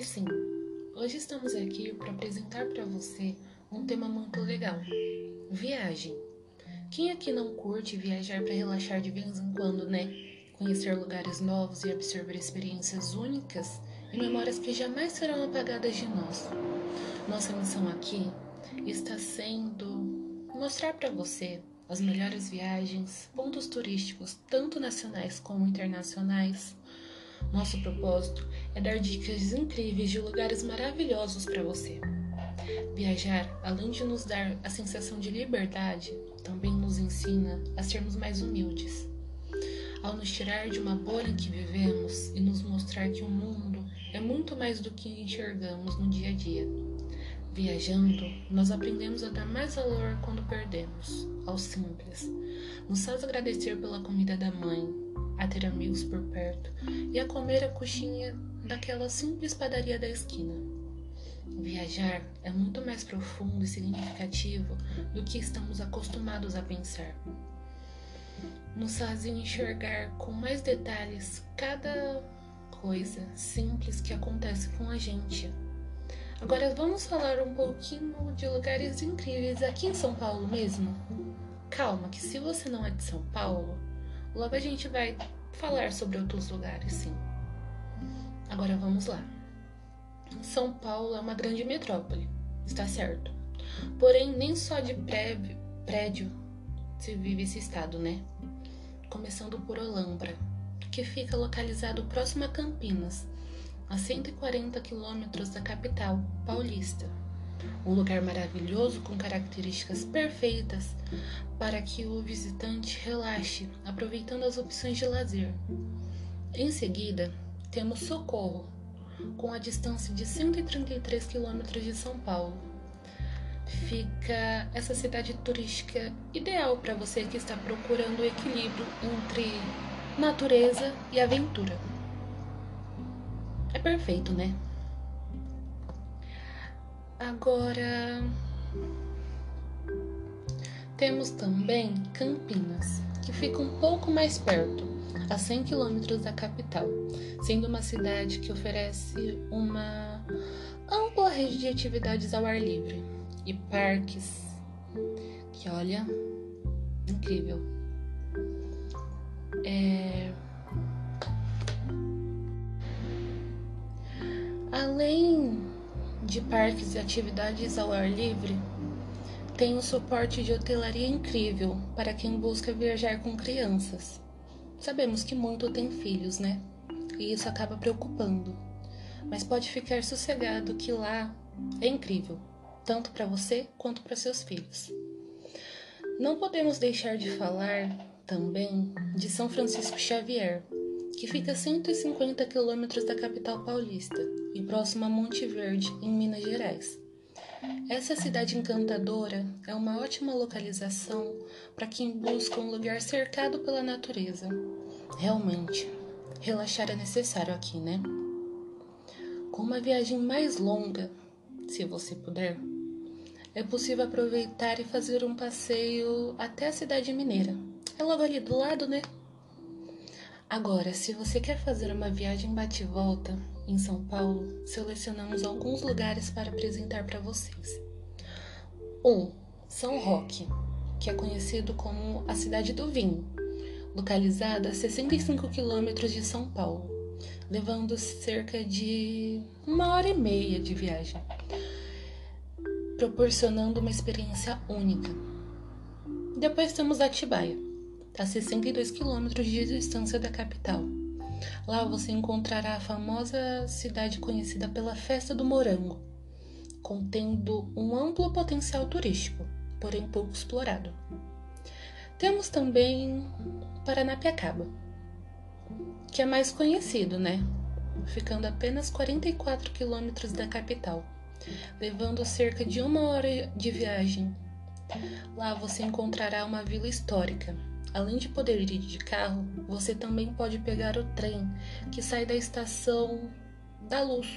que sim. Hoje estamos aqui para apresentar para você um tema muito legal: viagem. Quem aqui não curte viajar para relaxar de vez em quando, né? Conhecer lugares novos e absorver experiências únicas e memórias que jamais serão apagadas de nós. Nossa missão aqui está sendo mostrar para você as melhores viagens, pontos turísticos, tanto nacionais como internacionais. Nosso propósito é dar dicas incríveis de lugares maravilhosos para você. Viajar, além de nos dar a sensação de liberdade, também nos ensina a sermos mais humildes. Ao nos tirar de uma bolha em que vivemos e nos mostrar que o mundo é muito mais do que enxergamos no dia a dia. Viajando, nós aprendemos a dar mais valor quando perdemos, ao simples. Nos faz agradecer pela comida da mãe, a ter amigos por perto e a comer a coxinha daquela simples padaria da esquina. Viajar é muito mais profundo e significativo do que estamos acostumados a pensar. Nos faz enxergar com mais detalhes cada coisa simples que acontece com a gente. Agora vamos falar um pouquinho de lugares incríveis aqui em São Paulo mesmo. Calma, que se você não é de São Paulo, logo a gente vai falar sobre outros lugares, sim. Agora vamos lá. São Paulo é uma grande metrópole, está certo. Porém, nem só de prédio, prédio se vive esse estado, né? Começando por Olambra, que fica localizado próximo a Campinas, a 140 quilômetros da capital paulista. Um lugar maravilhoso com características perfeitas para que o visitante relaxe, aproveitando as opções de lazer. Em seguida, temos Socorro, com a distância de 133 quilômetros de São Paulo. Fica essa cidade turística ideal para você que está procurando o equilíbrio entre natureza e aventura. É perfeito, né? Agora temos também Campinas, que fica um pouco mais perto, a 100 quilômetros da capital, sendo uma cidade que oferece uma ampla rede de atividades ao ar livre e parques que, olha, incrível. É... Além de parques e atividades ao ar livre, tem um suporte de hotelaria incrível para quem busca viajar com crianças. Sabemos que muito tem filhos, né? E isso acaba preocupando. Mas pode ficar sossegado que lá é incrível, tanto para você quanto para seus filhos. Não podemos deixar de falar também de São Francisco Xavier, que fica a 150 quilômetros da capital paulista e próximo a Monte Verde, em Minas Gerais. Essa cidade encantadora é uma ótima localização para quem busca um lugar cercado pela natureza. Realmente, relaxar é necessário aqui, né? Com uma viagem mais longa, se você puder, é possível aproveitar e fazer um passeio até a cidade mineira. É logo ali do lado, né? Agora, se você quer fazer uma viagem bate-volta em São Paulo, selecionamos alguns lugares para apresentar para vocês. 1. Um, São Roque, que é conhecido como a cidade do vinho, localizada a 65 quilômetros de São Paulo, levando cerca de uma hora e meia de viagem, proporcionando uma experiência única. Depois temos Atibaia a 62 quilômetros de distância da capital. Lá você encontrará a famosa cidade conhecida pela Festa do Morango, contendo um amplo potencial turístico, porém pouco explorado. Temos também Paranapiacaba, que é mais conhecido, né? Ficando apenas 44 quilômetros da capital, levando cerca de uma hora de viagem. Lá você encontrará uma vila histórica, Além de poder ir de carro, você também pode pegar o trem que sai da estação da Luz,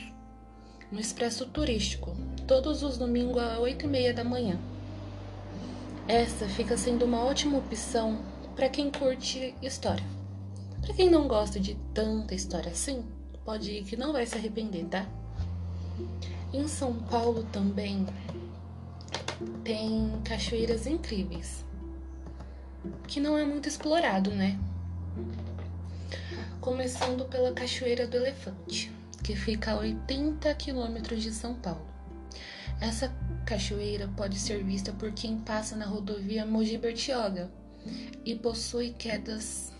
no Expresso Turístico, todos os domingos às 8 e meia da manhã. Essa fica sendo uma ótima opção para quem curte história. Para quem não gosta de tanta história assim, pode ir que não vai se arrepender, tá? Em São Paulo também tem cachoeiras incríveis, que não é muito explorado, né? Começando pela Cachoeira do Elefante, que fica a 80 quilômetros de São Paulo. Essa cachoeira pode ser vista por quem passa na rodovia Mogi Bertioga e possui quedas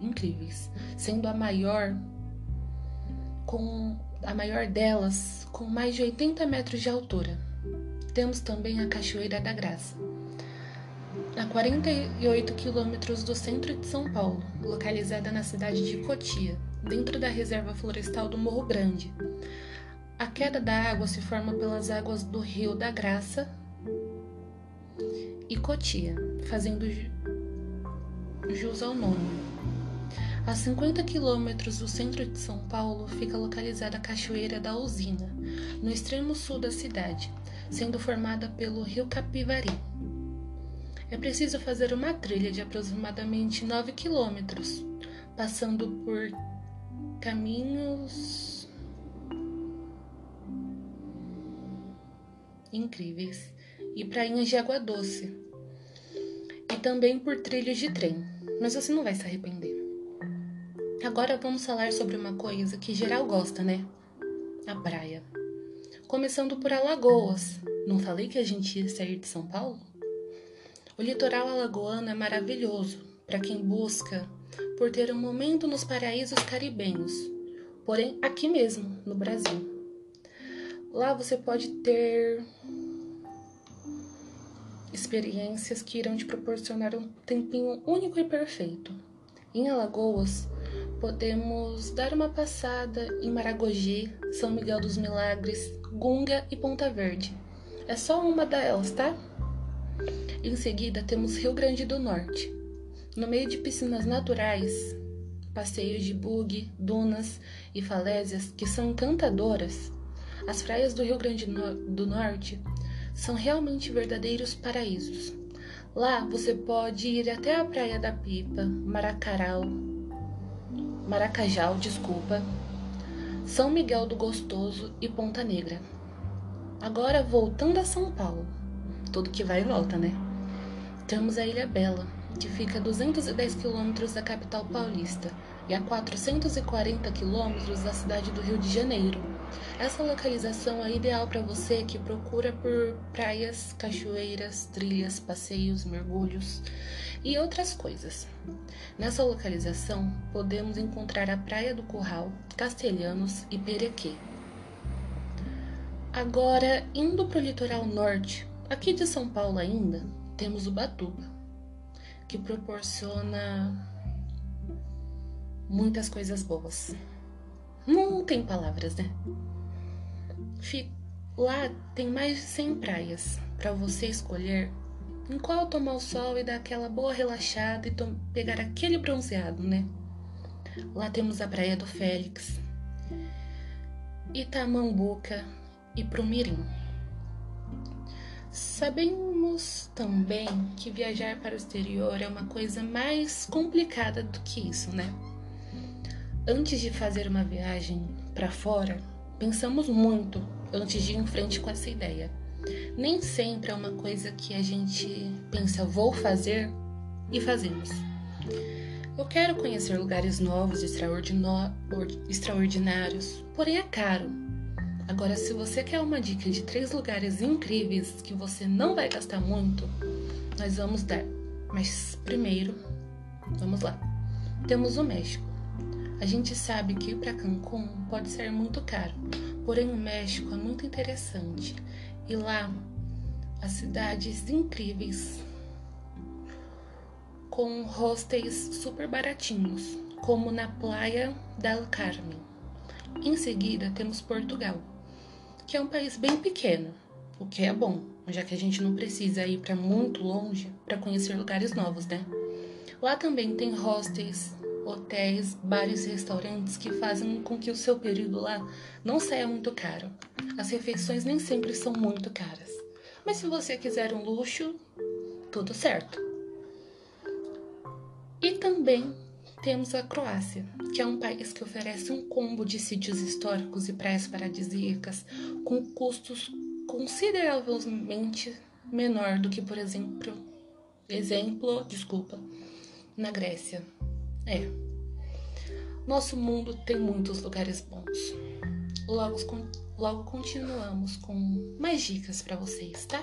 incríveis, sendo a maior com a maior delas com mais de 80 metros de altura. Temos também a Cachoeira da Graça, a 48 quilômetros do centro de São Paulo, localizada na cidade de Cotia, dentro da reserva florestal do Morro Grande. A queda da água se forma pelas águas do Rio da Graça e Cotia, fazendo jus ao nome. A 50 quilômetros do centro de São Paulo fica localizada a Cachoeira da Usina, no extremo sul da cidade, sendo formada pelo rio Capivari. É preciso fazer uma trilha de aproximadamente 9 quilômetros, passando por caminhos incríveis e prainhas de água doce, e também por trilhos de trem, mas você não vai se arrepender. Agora vamos falar sobre uma coisa que geral gosta, né? A praia. Começando por Alagoas. Não falei que a gente ia sair de São Paulo? O litoral alagoano é maravilhoso para quem busca por ter um momento nos paraísos caribenhos, porém aqui mesmo, no Brasil. Lá você pode ter experiências que irão te proporcionar um tempinho único e perfeito. Em Alagoas, podemos dar uma passada em Maragogi, São Miguel dos Milagres, Gunga e Ponta Verde. É só uma delas, tá? Em seguida, temos Rio Grande do Norte. No meio de piscinas naturais, passeios de bug, dunas e falésias que são encantadoras, as praias do Rio Grande do Norte são realmente verdadeiros paraísos. Lá você pode ir até a Praia da Pipa, Maracaral, Maracajal, desculpa, São Miguel do Gostoso e Ponta Negra. Agora voltando a São Paulo, tudo que vai e volta, né? Temos a Ilha Bela, que fica a 210 quilômetros da capital paulista e a 440 quilômetros da cidade do Rio de Janeiro. Essa localização é ideal para você que procura por praias, cachoeiras, trilhas, passeios, mergulhos e outras coisas. Nessa localização, podemos encontrar a Praia do Curral, Castelhanos e Perequê. Agora, indo para o litoral norte, aqui de São Paulo ainda, temos o Batuba, que proporciona muitas coisas boas. Não tem palavras, né? Lá tem mais de 100 praias para você escolher em qual tomar o sol e dar aquela boa relaxada e pegar aquele bronzeado, né? Lá temos a Praia do Félix, Itamambuca e Prumirim. Sabemos também que viajar para o exterior é uma coisa mais complicada do que isso, né? Antes de fazer uma viagem para fora, pensamos muito antes de ir em frente com essa ideia. Nem sempre é uma coisa que a gente pensa, vou fazer e fazemos. Eu quero conhecer lugares novos extraordinários, porém é caro. Agora, se você quer uma dica de três lugares incríveis que você não vai gastar muito, nós vamos dar. Mas primeiro, vamos lá. Temos o México. A gente sabe que ir para Cancún pode ser muito caro, porém o México é muito interessante e lá as cidades incríveis com hostels super baratinhos, como na Praia del Carmen. Em seguida temos Portugal, que é um país bem pequeno, o que é bom, já que a gente não precisa ir para muito longe para conhecer lugares novos, né? Lá também tem hostels hotéis, bares e restaurantes que fazem com que o seu período lá não saia muito caro. As refeições nem sempre são muito caras. Mas se você quiser um luxo, tudo certo. E também temos a Croácia. que é um país que oferece um combo de sítios históricos e praias paradisíacas com custos consideravelmente menor do que, por exemplo, exemplo, desculpa, na Grécia. É. Nosso mundo tem muitos lugares bons. Logo, logo continuamos com mais dicas para vocês, tá?